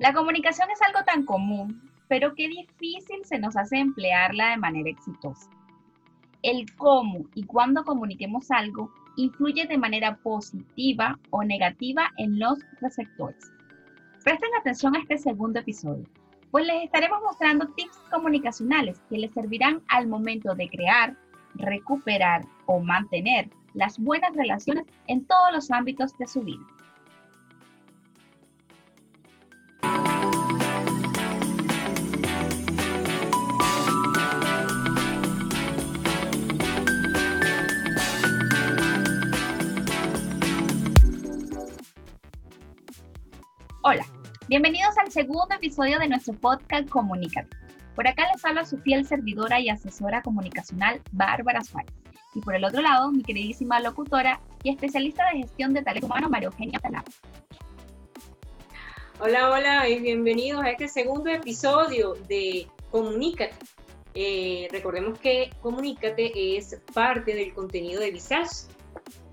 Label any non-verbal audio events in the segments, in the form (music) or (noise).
La comunicación es algo tan común, pero qué difícil se nos hace emplearla de manera exitosa. El cómo y cuándo comuniquemos algo influye de manera positiva o negativa en los receptores. Presten atención a este segundo episodio, pues les estaremos mostrando tips comunicacionales que les servirán al momento de crear, recuperar o mantener las buenas relaciones en todos los ámbitos de su vida. Bienvenidos al segundo episodio de nuestro podcast Comunícate. Por acá les habla su fiel servidora y asesora comunicacional Bárbara Suárez. Y por el otro lado, mi queridísima locutora y especialista de gestión de talento humano, María Eugenia Talá. Hola, hola y bienvenidos a este segundo episodio de Comunícate. Eh, recordemos que Comunícate es parte del contenido de Visage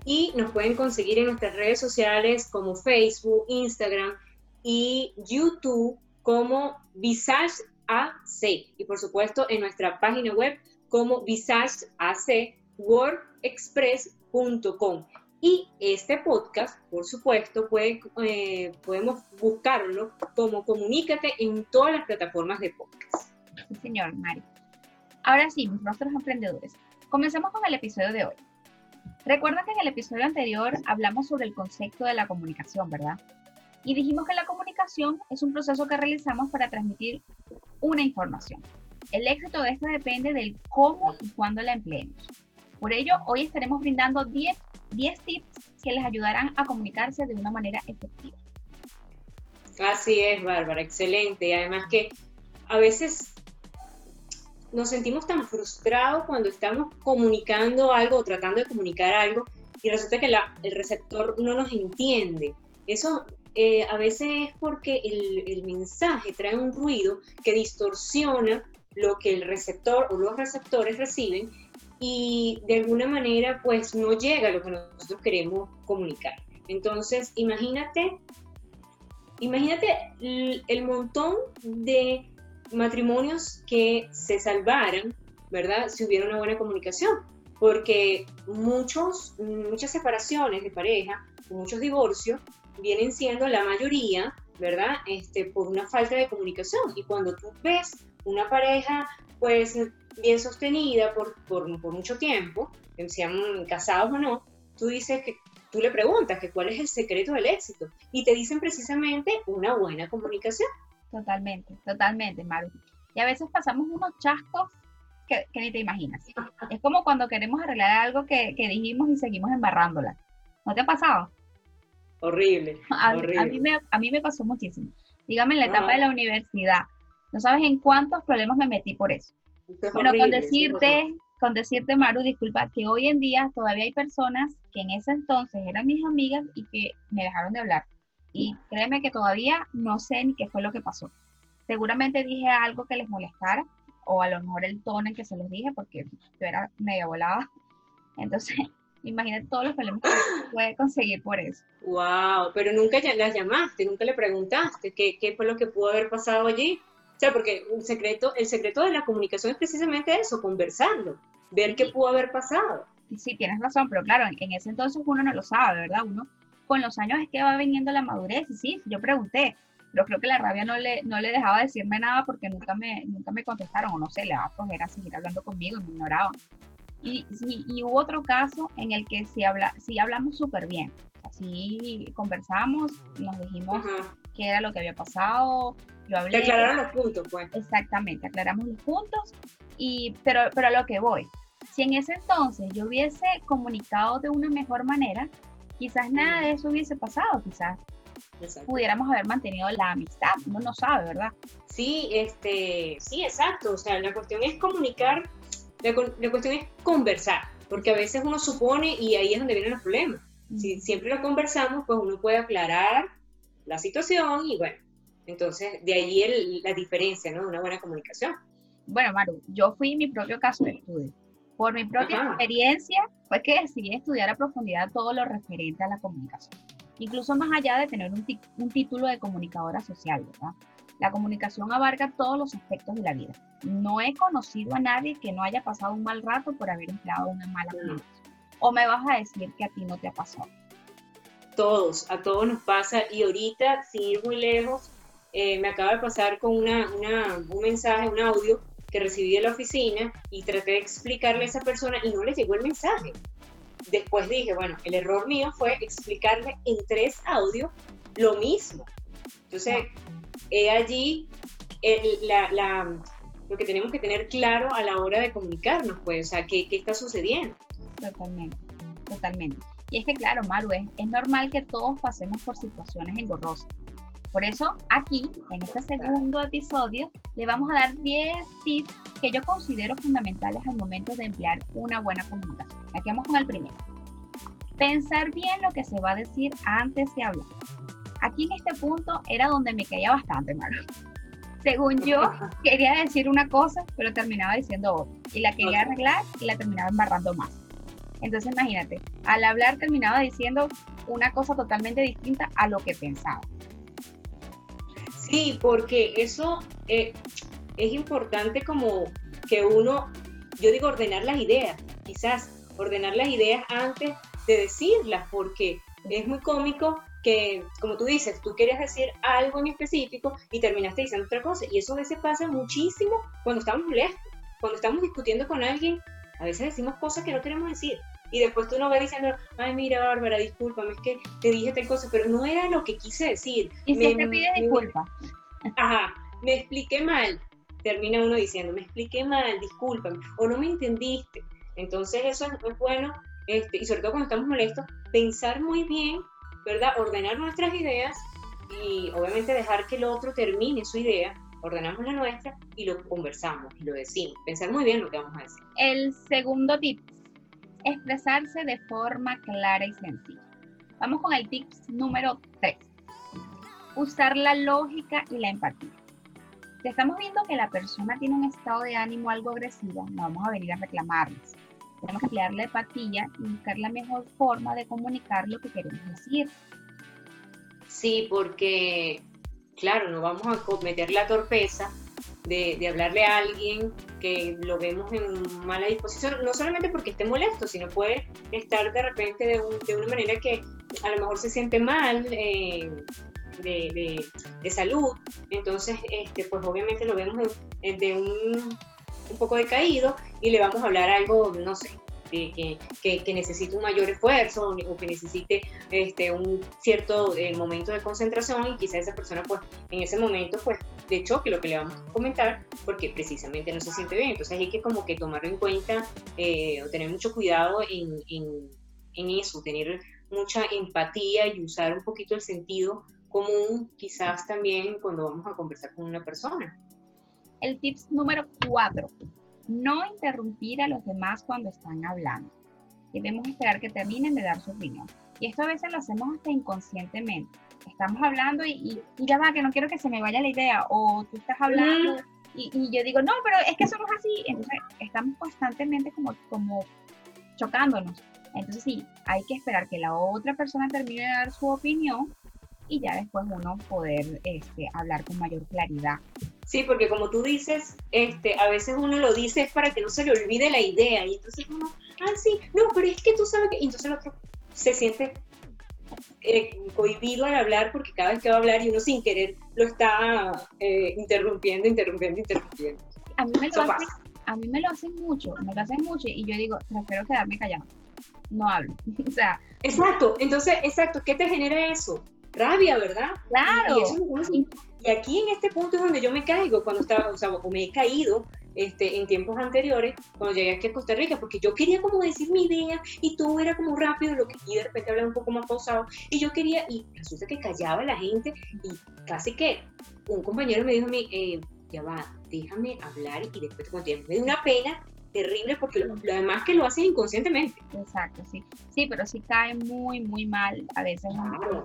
y nos pueden conseguir en nuestras redes sociales como Facebook, Instagram, y YouTube como Visage AC y por supuesto en nuestra página web como visageacwordexpress.com. Y este podcast, por supuesto, puede, eh, podemos buscarlo como Comunícate en todas las plataformas de podcast. Señor Mari. Ahora sí, mis rostros emprendedores. Comencemos con el episodio de hoy. Recuerda que en el episodio anterior hablamos sobre el concepto de la comunicación, ¿verdad? Y dijimos que la comunicación es un proceso que realizamos para transmitir una información. El éxito de esta depende del cómo y cuándo la empleemos. Por ello, hoy estaremos brindando 10, 10 tips que les ayudarán a comunicarse de una manera efectiva. Así es, Bárbara, excelente. Además que a veces nos sentimos tan frustrados cuando estamos comunicando algo o tratando de comunicar algo y resulta que el receptor no nos entiende. Eso eh, a veces es porque el, mensaje trae un ruido que distorsiona lo que el receptor o los receptores reciben y de alguna manera pues no llega a lo que nosotros queremos comunicar. Entonces, imagínate, imagínate el, montón de matrimonios que se salvaran, ¿verdad? Si hubiera una buena comunicación, porque muchos, muchas separaciones de pareja, muchos divorcios, vienen siendo la mayoría, ¿verdad? Este, por una falta de comunicación. Y cuando tú ves una pareja, pues, bien sostenida por, por, mucho tiempo, sean casados o no, tú dices que tú le preguntas que cuál es el secreto del éxito y te dicen precisamente una buena comunicación. Totalmente, totalmente, Maru. Y a veces pasamos unos chascos que, ni te imaginas. Es como cuando queremos arreglar algo que, que dijimos y seguimos embarrándola. ¿No te ha pasado? Horrible. (laughs) A, mí me, a mí me pasó muchísimo. Dígame en la etapa de la universidad. No sabes en cuántos problemas me metí por eso. Pero con decirte, con decirte, Maru, disculpa, que hoy en día todavía hay personas que en ese entonces eran mis amigas y que me dejaron de hablar. Y créeme que todavía no sé ni qué fue lo que pasó. Seguramente dije algo que les molestara, o a lo mejor el tono en que se los dije, porque yo era medio volada. (laughs) Entonces, Imagínate todos los problemas que puede conseguir por eso. Wow, pero nunca las llamaste, nunca le preguntaste qué, qué fue lo que pudo haber pasado allí. O sea, porque un secreto, el secreto de la comunicación es precisamente eso, conversarlo, ver qué pudo haber pasado. Sí, tienes razón, pero claro, en, ese entonces uno no lo sabe, ¿verdad? Uno con los años es que va viniendo la madurez, y sí, yo pregunté, pero creo que la rabia no le, no le dejaba decirme nada porque nunca me, nunca me contestaron, o no sé, le daba a seguir hablando conmigo me ignoraban. Y, y, hubo otro caso en el que sí, habla, sí hablamos súper bien. Así conversamos, nos dijimos qué era lo que había pasado. Yo hablé. aclararon los puntos, pues. Exactamente, aclaramos los puntos. Y, pero, pero a lo que voy, si en ese entonces yo hubiese comunicado de una mejor manera, quizás nada de eso hubiese pasado, quizás pudiéramos haber mantenido la amistad, uno no sabe, ¿verdad? Sí, este, sí, exacto, o sea, la cuestión es comunicar la, cuestión es conversar, porque a veces uno supone y ahí es donde vienen los problemas. Si siempre lo conversamos, pues uno puede aclarar la situación y bueno, entonces de ahí la diferencia, ¿no? De una buena comunicación. Bueno, Maru, yo fui mi propio caso de estudio. Por mi propia experiencia fue que decidí estudiar a profundidad todo lo referente a la comunicación. incluso más allá de tener un, un título de comunicadora social, ¿verdad? La comunicación abarca todos los aspectos de la vida. No he conocido a nadie que no haya pasado un mal rato por haber empleado una mala comunicación. ¿O me vas a decir que a ti no te ha pasado? Todos, a todos nos pasa. Y ahorita, sin ir muy lejos, eh, me acaba de pasar con una, un mensaje, un audio que recibí de la oficina y traté de explicarle a esa persona y no le llegó el mensaje. Después dije, bueno, el error mío fue explicarle en tres audios lo mismo. Entonces, he allí lo que tenemos que tener claro a la hora de comunicarnos, pues, o sea, ¿qué, qué está sucediendo? Totalmente, totalmente. Y es que, claro, Maru, es, es normal que todos pasemos por situaciones engorrosas. Por eso, aquí, en este segundo episodio, le vamos a dar 10 tips que yo considero fundamentales al momento de emplear una buena comunicación. Aquí vamos con el primero. Pensar bien lo que se va a decir antes de hablar. Aquí en este punto era donde me caía bastante mal. Según yo, (laughs) quería decir una cosa, pero terminaba diciendo otra. Y la quería arreglar y la terminaba embarrando más. Entonces imagínate, al hablar terminaba diciendo una cosa totalmente distinta a lo que pensaba. Sí, porque eso eh, es importante como que uno, yo digo ordenar las ideas, quizás ordenar las ideas antes de decirlas, porque es muy cómico que, como tú dices, tú querías decir algo en específico y terminaste diciendo otra cosa. Y eso a veces pasa muchísimo cuando estamos molestos, cuando estamos discutiendo con alguien, a veces decimos cosas que no queremos decir. Y después tú no vas diciendo, ay, mira, Bárbara, discúlpame, es que te dije tal cosa, pero no era lo que quise decir. Y si te pide disculpa. Ajá, me expliqué mal. Termina uno diciendo, me expliqué mal, discúlpame, o no me entendiste. Entonces eso es, bueno, este, y sobre todo cuando estamos molestos, pensar muy bien ¿verdad? Ordenar nuestras ideas y obviamente dejar que el otro termine su idea, ordenamos la nuestra y lo conversamos y lo decimos. Pensar muy bien lo que vamos a decir. El segundo tip, expresarse de forma clara y sencilla. Vamos con el tip número 3. Usar la lógica y la empatía. Si estamos viendo que la persona tiene un estado de ánimo algo agresivo, no vamos a venir a reclamarles tenemos que emplear la empatía y buscar la mejor forma de comunicar lo que queremos decir. Sí, porque, claro, no vamos a cometer la torpeza de, hablarle a alguien que lo vemos en mala disposición, no solamente porque esté molesto, sino puede estar de repente de, una manera que a lo mejor se siente mal. Eh, de, salud, entonces este, pues obviamente lo vemos de un un poco decaído y le vamos a hablar algo, no sé, que, que, necesite un mayor esfuerzo o que necesite este, un cierto eh, momento de concentración y quizá esa persona pues en ese momento pues de choque lo que le vamos a comentar porque precisamente no se siente bien. Entonces hay que como que tomarlo en cuenta eh, o tener mucho cuidado en, en, en eso, tener mucha empatía y usar un poquito el sentido común quizás también cuando vamos a conversar con una persona. El tips número cuatro, no interrumpir a los demás cuando están hablando. Debemos esperar que terminen de dar su opinión. Y esto a veces lo hacemos hasta inconscientemente. Estamos hablando y, ya va, que no quiero que se me vaya la idea. O tú estás hablando y, yo digo, no, pero es que es así. Entonces estamos constantemente como, como chocándonos. Entonces sí, hay que esperar que la otra persona termine de dar su opinión y ya después uno poder este, hablar con mayor claridad. Sí, porque como tú dices, este, a veces uno lo dice para que no se le olvide la idea y entonces uno, ah, sí, no, pero es que tú sabes que, y entonces el otro se siente eh, cohibido al hablar porque cada vez que va a hablar y uno sin querer lo está eh, interrumpiendo, interrumpiendo, interrumpiendo. A mí, me lo hacen, a mí me lo hacen mucho, me lo hacen mucho y yo digo, prefiero quedarme callado, no hablo. (laughs) o sea. Exacto, entonces, exacto, ¿qué te genera eso? Rabia, ¿verdad? Claro. Y, aquí en este punto es donde yo me caigo, cuando estaba, o sea, o me he caído este, en tiempos anteriores, cuando llegué aquí a Costa Rica, porque yo quería como decir mi idea y todo era como rápido, lo que y de repente hablaba un poco más pausado, y yo quería, y resulta que callaba la gente, y casi que un compañero me dijo a mí, eh, ya va, déjame hablar y después te contigo. Me dio una pena terrible porque lo, demás que lo hacen inconscientemente. Exacto, sí. Sí, pero sí cae muy, muy mal a veces.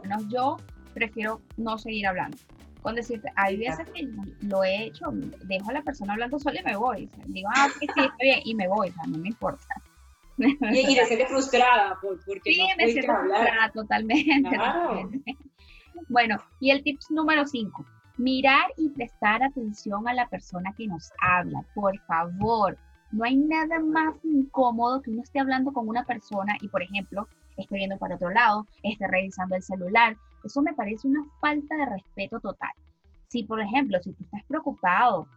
menos yo prefiero no seguir hablando. Con decirte, hay veces que lo he hecho, dejo a la persona hablando sola y me voy. digo, ah, sí, sí, está bien, y me voy, o sea, no me importa. Y, ser (laughs) frustrada porque sí, no me siento frustrada totalmente. Bueno, y el tips número 5, mirar y prestar atención a la persona que nos habla, por favor. No hay nada más incómodo que uno esté hablando con una persona y, por ejemplo, esté viendo para otro lado, esté revisando el celular. Eso me parece una falta de respeto total. Si, por ejemplo, si tú estás preocupado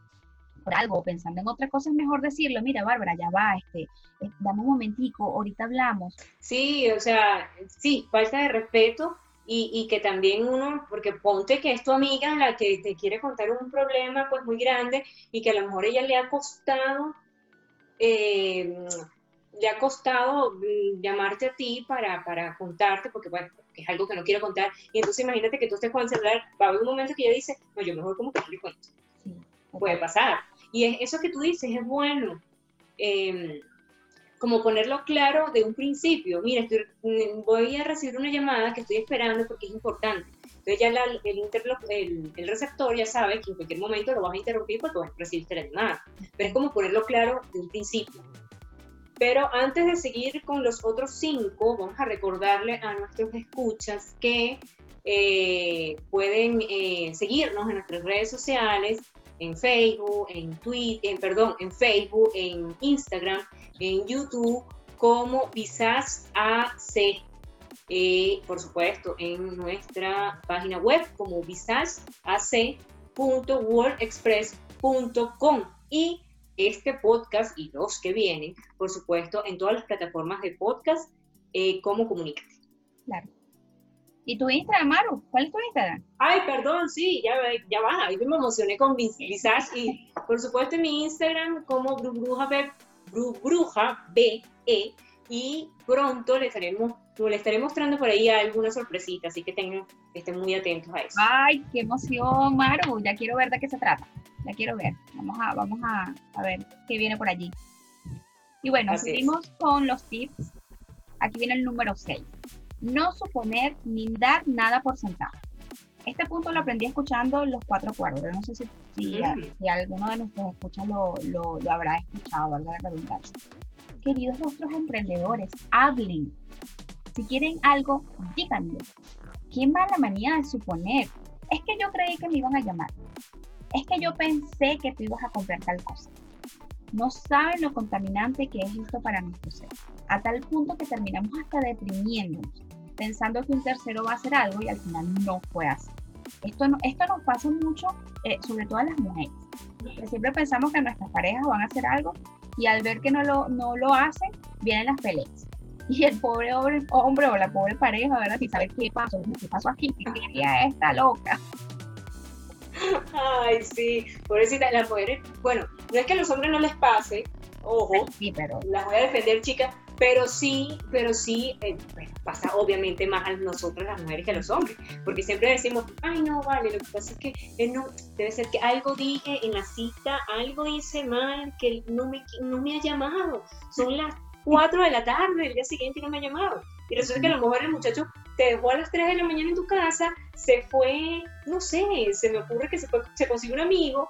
por algo, pensando en otra cosa, es mejor decirlo, mira, Bárbara, ya va, este, eh, dame un momentico, ahorita hablamos. Sí, o sea, sí, falta de respeto y, y, que también uno, porque ponte que es tu amiga la que te quiere contar un problema pues muy grande y que a lo mejor ella le ha costado, eh, le ha costado mm, llamarte a ti para, para contarte, porque bueno, es algo que no quiero contar, y entonces imagínate que tú estés con el celular, va a haber un momento que ella dice, no, yo mejor como que no le cuento. Puede pasar. Y eso que tú dices es bueno. Em, como ponerlo claro de un principio. Mira, mm, voy a recibir una llamada que estoy esperando porque es importante. Entonces ya el, receptor ya sabe que en cualquier momento lo vas a interrumpir porque vas a recibir la llamada. Pero es como ponerlo claro de un principio. Pero antes de seguir con los otros cinco, vamos a recordarle a nuestros escuchas que eh, pueden eh, seguirnos en nuestras redes sociales, en Facebook, en Twitter, perdón, en Facebook, en Instagram, en YouTube, como Visas AC. Eh, por supuesto, en nuestra página web como visasac.wordexpress.com y este podcast y los que vienen, por supuesto, en todas las plataformas de podcast eh, como Comunícate. Claro. ¿Y tu Instagram, Maru? ¿Cuál es tu Instagram? Ay, perdón, sí, ya, ya va. Ahí me emocioné con Visage y, por supuesto, en mi Instagram como Bruja B, Bruja B, E, y pronto le estaremos, le estaré mostrando por ahí alguna sorpresita, así que tengan, estén muy atentos a eso. Ay, qué emoción, Maru. Ya quiero ver de qué se trata. Ya quiero ver. Vamos a, vamos a, a ver qué viene por allí. Y bueno, seguimos con los tips. Aquí viene el número 6 no suponer ni dar nada por sentado. Este punto lo aprendí escuchando los cuatro cuerdos. No sé si, si, mm. alguno de nuestros escuchas lo, lo, habrá escuchado, valga la redundancia. Queridos nuestros emprendedores, hablen. Si quieren algo, díganlo. Qué mala manía de suponer. Es que yo creí que me iban a llamar. Es que yo pensé que tú ibas a comprar tal cosa. No saben lo contaminante que es esto para nuestro ser. A tal punto que terminamos hasta deprimiéndonos pensando que un tercero va a hacer algo y al final no fue así. Esto, no, esto nos pasa mucho, eh, sobre todo a las mujeres. siempre pensamos que nuestras parejas van a hacer algo y al ver que no lo, no lo hacen, vienen las peleas. (laughs) Y el pobre hombre, hombre o la pobre pareja, ¿verdad? Si sabe qué pasó, qué pasó aquí, qué quería esta loca. Ay, sí, pobrecita, las mujeres, bueno, no es que a los hombres no les pase, ojo, sí, pero... las voy a defender, chicas, pero sí, pero sí, eh, pasa obviamente más a nosotros las mujeres que a los hombres, porque siempre decimos, ay no, vale, lo que pasa es que eh, no, debe ser que algo dije en la cita, algo hice mal, que no me, no me ha llamado, son las 4 de la tarde, el día siguiente no me ha llamado. Y resulta que a lo mejor el muchacho te dejó a las 3 de la mañana en tu casa, se fue, no sé, se me ocurre que se, fue, se consiguió un amigo,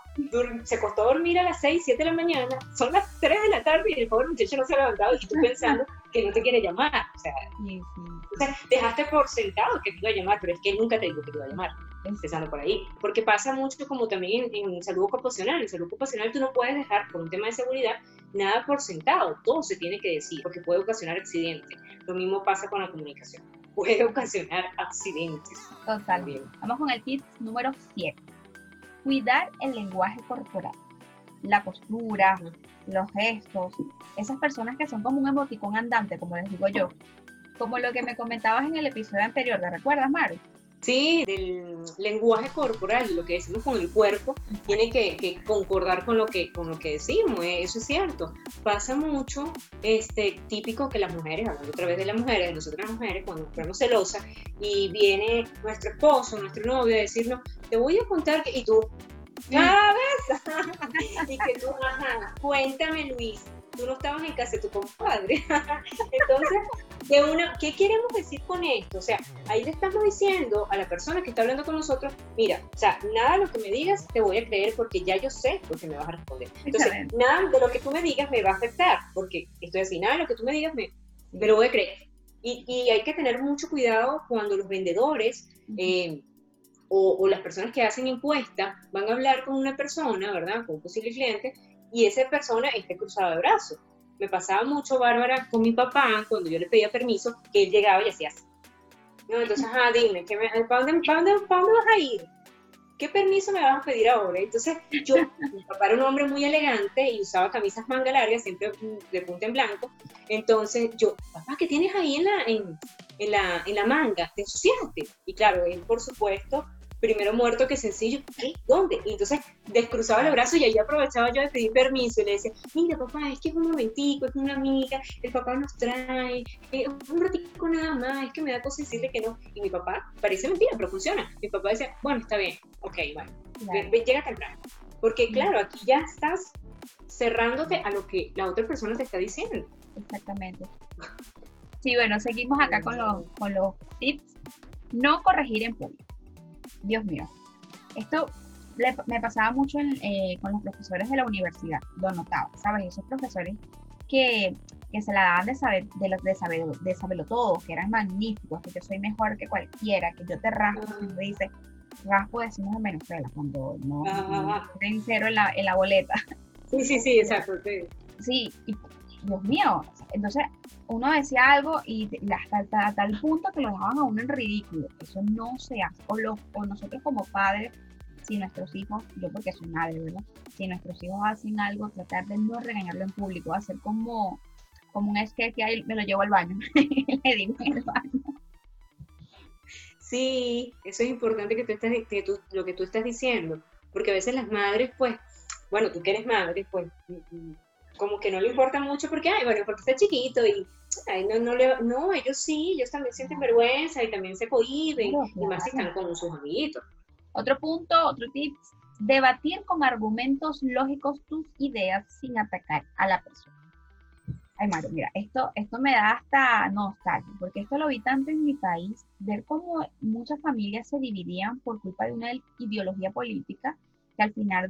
se costó dormir a las 6, 7 de la mañana, son las 3 de la tarde y el pobre muchacho no se ha levantado y tú pensando que no te quiere llamar. O sea, o sea, dejaste por sentado que te iba a llamar, pero es que nunca te dijo que te iba a llamar empezando por ahí. Porque pasa mucho como también en, salud ocupacional. En salud ocupacional tú no puedes dejar, por un tema de seguridad, nada por sentado. Todo se tiene que decir, porque puede ocasionar accidentes. Lo mismo pasa con la comunicación. (laughs) Puede ocasionar accidentes. Totalmente. Vamos con el tip número 7. Cuidar el lenguaje corporal. La postura, los gestos. Esas personas que son como un emoticón andante, como les digo yo. Como lo que me comentabas en el episodio anterior, ¿te recuerdas, Mario? Sí, del lenguaje corporal, lo que decimos con el cuerpo, tiene que, concordar con lo que, con lo que decimos, eh, eso es cierto. Pasa mucho, este, típico que las mujeres, hablando otra vez de las mujeres, nosotras las mujeres, cuando nos ponemos celosas y viene nuestro esposo, nuestro novio a decirnos, te voy a contar que, y tú, cada (laughs) vez, y que tú, ajá, cuéntame Luis, tú no estabas en casa de tu compadre. (laughs) Entonces, de una, ¿qué queremos decir con esto? O sea, ahí le estamos diciendo a la persona que está hablando con nosotros, mira, o sea, nada de lo que me digas te voy a creer porque ya yo sé lo que me vas a responder. Entonces, nada de lo que tú me digas me va a afectar porque estoy así, nada de lo que tú me digas me, me lo voy a creer. Y, y hay que tener mucho cuidado cuando los vendedores... Eh, o, las personas que hacen encuesta van a hablar con una persona, ¿verdad? Con un posible cliente, y esa persona esté cruzada de brazos. Me pasaba mucho, Bárbara, con mi papá, cuando yo le pedía permiso, que él llegaba y hacía así. No, entonces, ah, dime, ¿para, dónde, para, dónde, ¿para dónde vas a ir? ¿qué permiso me vas a pedir ahora? Entonces, yo, mi papá era un hombre muy elegante y usaba camisas manga largas, siempre de punta en blanco. Entonces, yo, papá, ¿qué tienes ahí en la, en la, en la manga? ¿Te ensuciaste? Y claro, él, por supuesto, primero muerto que sencillo, ¿qué? ¿Dónde? Y entonces descruzaba los brazos y ahí aprovechaba yo de pedir permiso y le decía, mira papá, es que es un momentico, es una amiga, el papá nos trae, eh, un ratico nada más, es que me da cosa decirle que no. Y mi papá, parece mentira, pero funciona. Mi papá decía, bueno, está bien, ok, bueno, llega temprano. Porque claro, aquí ya estás cerrándote a lo que la otra persona te está diciendo. Exactamente. Sí, bueno, seguimos acá con los, con los tips. No corregir en público. Dios mío. Esto me pasaba mucho eh, con los profesores de la universidad, lo notaba, ¿sabes? Esos profesores que, que se la daban de saber, de, de, saber, de saberlo todo, que eran magníficos, que yo soy mejor que cualquiera, que yo te raspo, uh dice, raspo decimos en Venezuela, cuando no, uh cero en la, en la boleta. Sí, sí, sí, exacto. Sí, sí y Dios mío, entonces uno decía algo y hasta, tal punto que lo dejaban a uno en ridículo. Eso no se hace. O, nosotros como padres, si nuestros hijos, yo porque soy madre, ¿verdad? Si nuestros hijos hacen algo, tratar de no regañarlo en público, hacer como, como un sketch que ahí me lo llevo al baño, (laughs) le digo el baño. Sí, eso es importante que tú estás, que tú, lo que tú estás diciendo, porque a veces las madres, pues, bueno, tú que eres madre, pues como que no le importa mucho porque, ay, bueno, porque está chiquito y ay, no, no, le, no, ellos sí, ellos también sienten vergüenza y también se cohiben, y más si están con sus amiguitos. Otro punto, otro tip, debatir con argumentos lógicos tus ideas sin atacar a la persona. Ay, Mario, mira, esto, esto me da hasta nostalgia, porque esto lo vi tanto en mi país, ver cómo muchas familias se dividían por culpa de una ideología política que al final,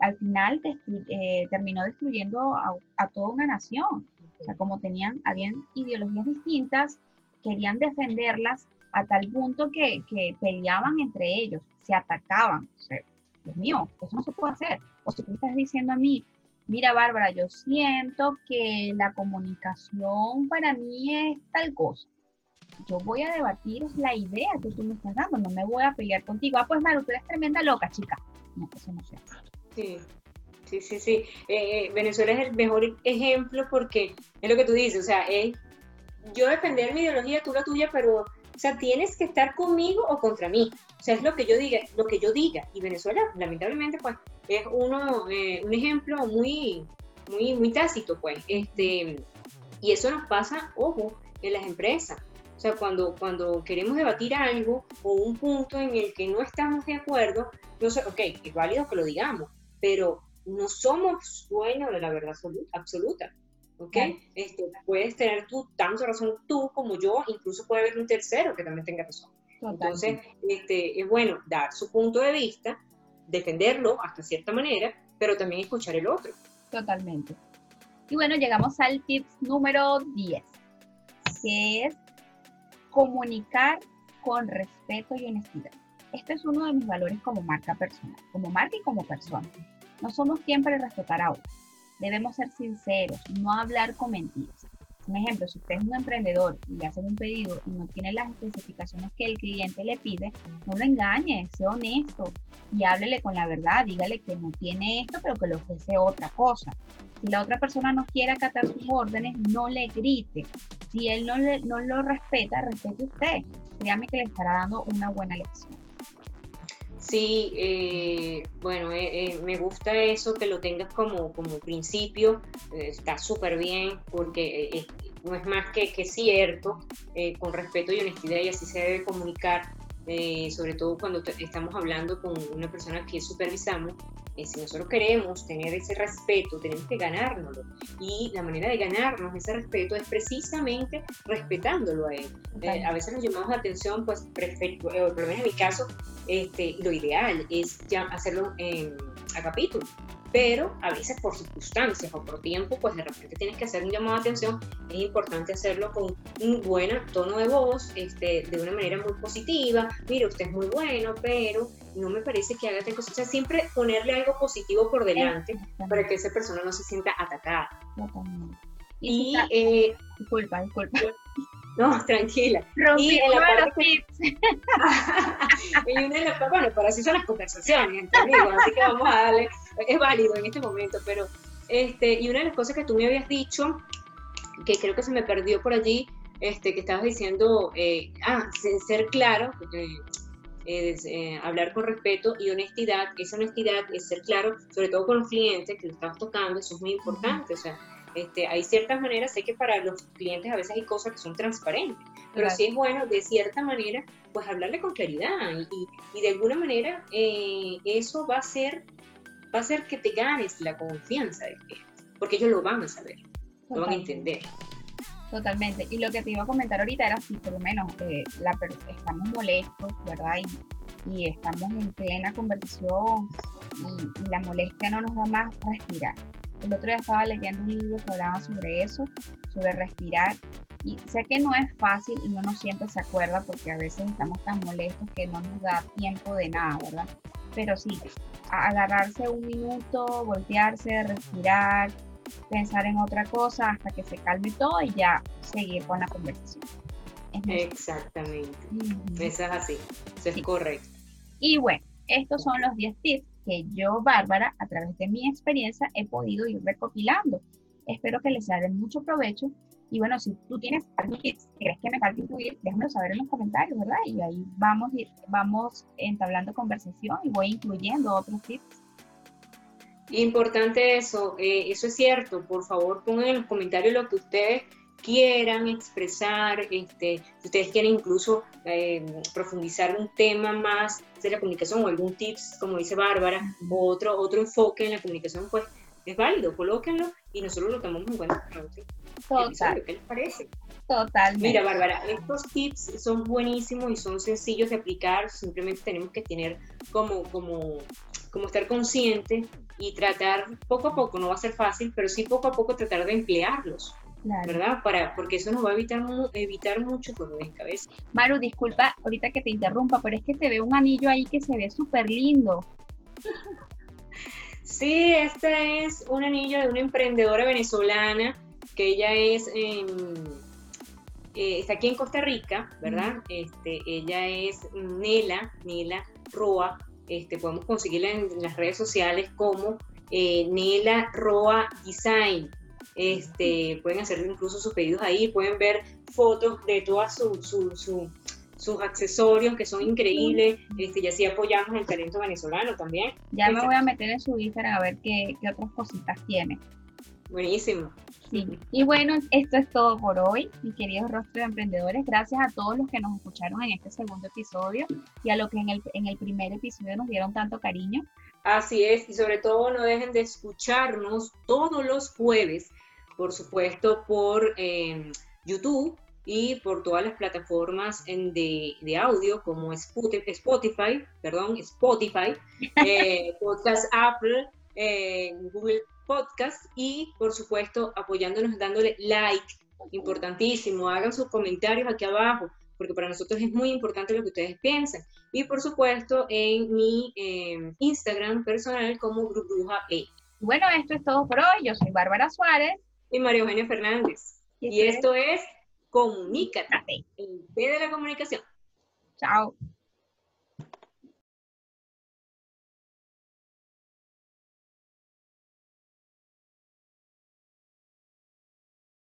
al final eh, terminó destruyendo a, toda una nación. O como tenían, habían ideologías distintas, querían defenderlas a tal punto que, que peleaban entre ellos, se atacaban. Dios mío, eso no se puede hacer. O si tú estás diciendo a mí, mira Bárbara, yo siento que la comunicación para mí es tal cosa. Yo voy a debatir la idea que tú me estás dando, no me voy a pelear contigo. Ah, pues Maru, tú eres tremenda loca, chica no, Sí, sí, sí, sí. Eh, eh, Venezuela es el mejor ejemplo porque es lo que tú dices, o sea, es yo defender mi ideología, tú la tuya, pero, o sea, tienes que estar conmigo o contra mí. O sea, es lo que yo diga, lo que yo diga. Y Venezuela, lamentablemente, pues, es uno, eh, un ejemplo muy, muy, muy tácito, pues. Este, y eso nos pasa, ojo, en las empresas. O sea, cuando, cuando queremos debatir algo o un punto en el que no estamos de acuerdo, no sé, ok, es válido que lo digamos, pero no somos dueños de la verdad absoluta. ¿ok? Este, puedes tener tú tanto razón tú como yo, incluso puede haber un tercero que también tenga razón. Entonces, este, es bueno dar su punto de vista, defenderlo hasta cierta manera, pero también escuchar el otro. Totalmente. Y bueno, llegamos al tip número 10, que es comunicar con respeto y honestidad. Este es uno de mis valores como marca personal, como marca y como persona. No somos para respetar a. Debemos ser sinceros, no hablar con mentiras. Un ejemplo, si usted es un emprendedor y le hacen un pedido y no tiene las especificaciones que el cliente le pide, no lo engañe, sea honesto y háblele con la verdad, dígale que no tiene esto, pero que le ofrece otra cosa. Si la otra persona no quiere acatar sus órdenes, no le grite. Si él no, le, no lo respeta, respete usted. Créame que le estará dando una buena lección. Sí, eh, bueno, eh, eh, me gusta eso que lo tengas como, como principio, está súper bien porque no es más que cierto, con respeto y honestidad y así se debe comunicar, sobre todo cuando estamos hablando con una persona que supervisamos, eh, si nosotros queremos tener ese respeto, tenemos que ganárnoslo. Y la manera de ganarnos ese respeto es precisamente respetándolo a él. Eh, a veces nos llamamos la atención, pues, perfecto, eh, por lo menos en mi caso, este, lo ideal es ya hacerlo a capítulo pero a veces por circunstancias o por tiempo, pues de repente tienes que hacer un llamado de atención, es importante hacerlo con un buen tono de voz, este, de una manera muy positiva, mire, usted es muy bueno, pero no me parece que haga tal cosa, o sea, siempre ponerle algo positivo por delante para que esa persona no se sienta atacada. Y, eh, disculpa, disculpa. (laughs) No, tranquila. y en la parte... (laughs) y una de las bueno, para así son las conversaciones entre amigos, así que vamos a darle, es válido en este momento, pero este, y una de las cosas que tú me habías dicho, que creo que se me perdió por allí, este, que estabas diciendo, eh, ah, ser claro, eh, hablar con respeto y honestidad, esa honestidad es ser claro, sobre todo con los clientes que lo estabas tocando, eso es muy importante, o sea, este, hay ciertas maneras, sé que para los clientes a veces hay cosas que son transparentes, pero sí es bueno de cierta manera, pues hablarle con claridad y, de alguna manera eh, eso va a ser va a hacer que te ganes la confianza del cliente, porque ellos lo van a saber, lo van a entender. Totalmente. Y lo que te iba a comentar ahorita era si por lo menos eh, la, estamos molestos, ¿verdad? Y, y, estamos en plena conversación y, y la molestia no nos da más respirar el otro día estaba leyendo un libro que hablaba sobre eso, sobre respirar. Y sé que no es fácil y uno siempre se acuerda porque a veces estamos tan molestos que no nos da tiempo de nada, ¿verdad? Pero sí, agarrarse un minuto, voltearse, respirar, pensar en otra cosa hasta que se calme todo y ya seguir con la conversación. Exactamente. Eso es así. Eso es correcto. Y bueno, estos son los 10 tips que yo, Bárbara, a través de mi experiencia, he podido ir recopilando. Espero que les sea de mucho provecho. Y bueno, si tú tienes algo que crees que me falta incluir, déjamelo saber en los comentarios, ¿verdad? Y ahí vamos, vamos entablando conversación y voy incluyendo otros tips. Importante eso, eh, eso es cierto. Por favor, pongan en los comentarios lo que ustedes quieran expresar, este, si ustedes quieren incluso eh, profundizar un tema más de la comunicación o algún tips, como dice Bárbara, o otro, otro enfoque en la comunicación, pues es válido, colóquenlo y nosotros lo tomamos en cuenta para otro Total. ¿Qué les parece? Total. Mira, Bárbara, estos tips son buenísimos y son sencillos de aplicar, simplemente tenemos que tener como, como, como estar consciente y tratar poco a poco, no va a ser fácil, pero sí poco a poco tratar de emplearlos. ¿verdad? Para, porque eso nos va a evitar, evitar mucho dolor de cabeza. Maru, disculpa ahorita que te interrumpa, pero es que te veo un anillo ahí que se ve súper lindo. (laughs) Sí, este es un anillo de una emprendedora venezolana que ella es, eh, está aquí en Costa Rica, ¿verdad? Este, ella es Nela, Nela Roa, este, podemos conseguirla en, las redes sociales como eh, Nela Roa Design. Este, pueden hacer incluso sus pedidos ahí, pueden ver fotos de todos sus accesorios que son increíbles, este, y así apoyamos el talento venezolano también. Ya me voy a meter en su Instagram a ver qué, qué otras cositas tiene. Buenísimo. Sí. Y bueno, esto es todo por hoy, mis queridos rostros de emprendedores. Gracias a todos los que nos escucharon en este segundo episodio y a los que en el, en el primer episodio nos dieron tanto cariño. Así es, y sobre todo no dejen de escucharnos todos los jueves por supuesto, por em, YouTube y por todas las plataformas de, audio como Spotify, perdón, Spotify, (laughs) eh, Podcast Apple, eh, Google Podcast y por supuesto apoyándonos dándole like, importantísimo, hagan sus comentarios aquí abajo porque para nosotros es muy importante lo que ustedes piensan. Y por supuesto en mi em, Instagram personal como Bruja E. Bueno, esto es todo por hoy. Yo soy Bárbara Suárez y María Eugenia Fernández. Y, esto es Comunícate, el P de la comunicación. Chao.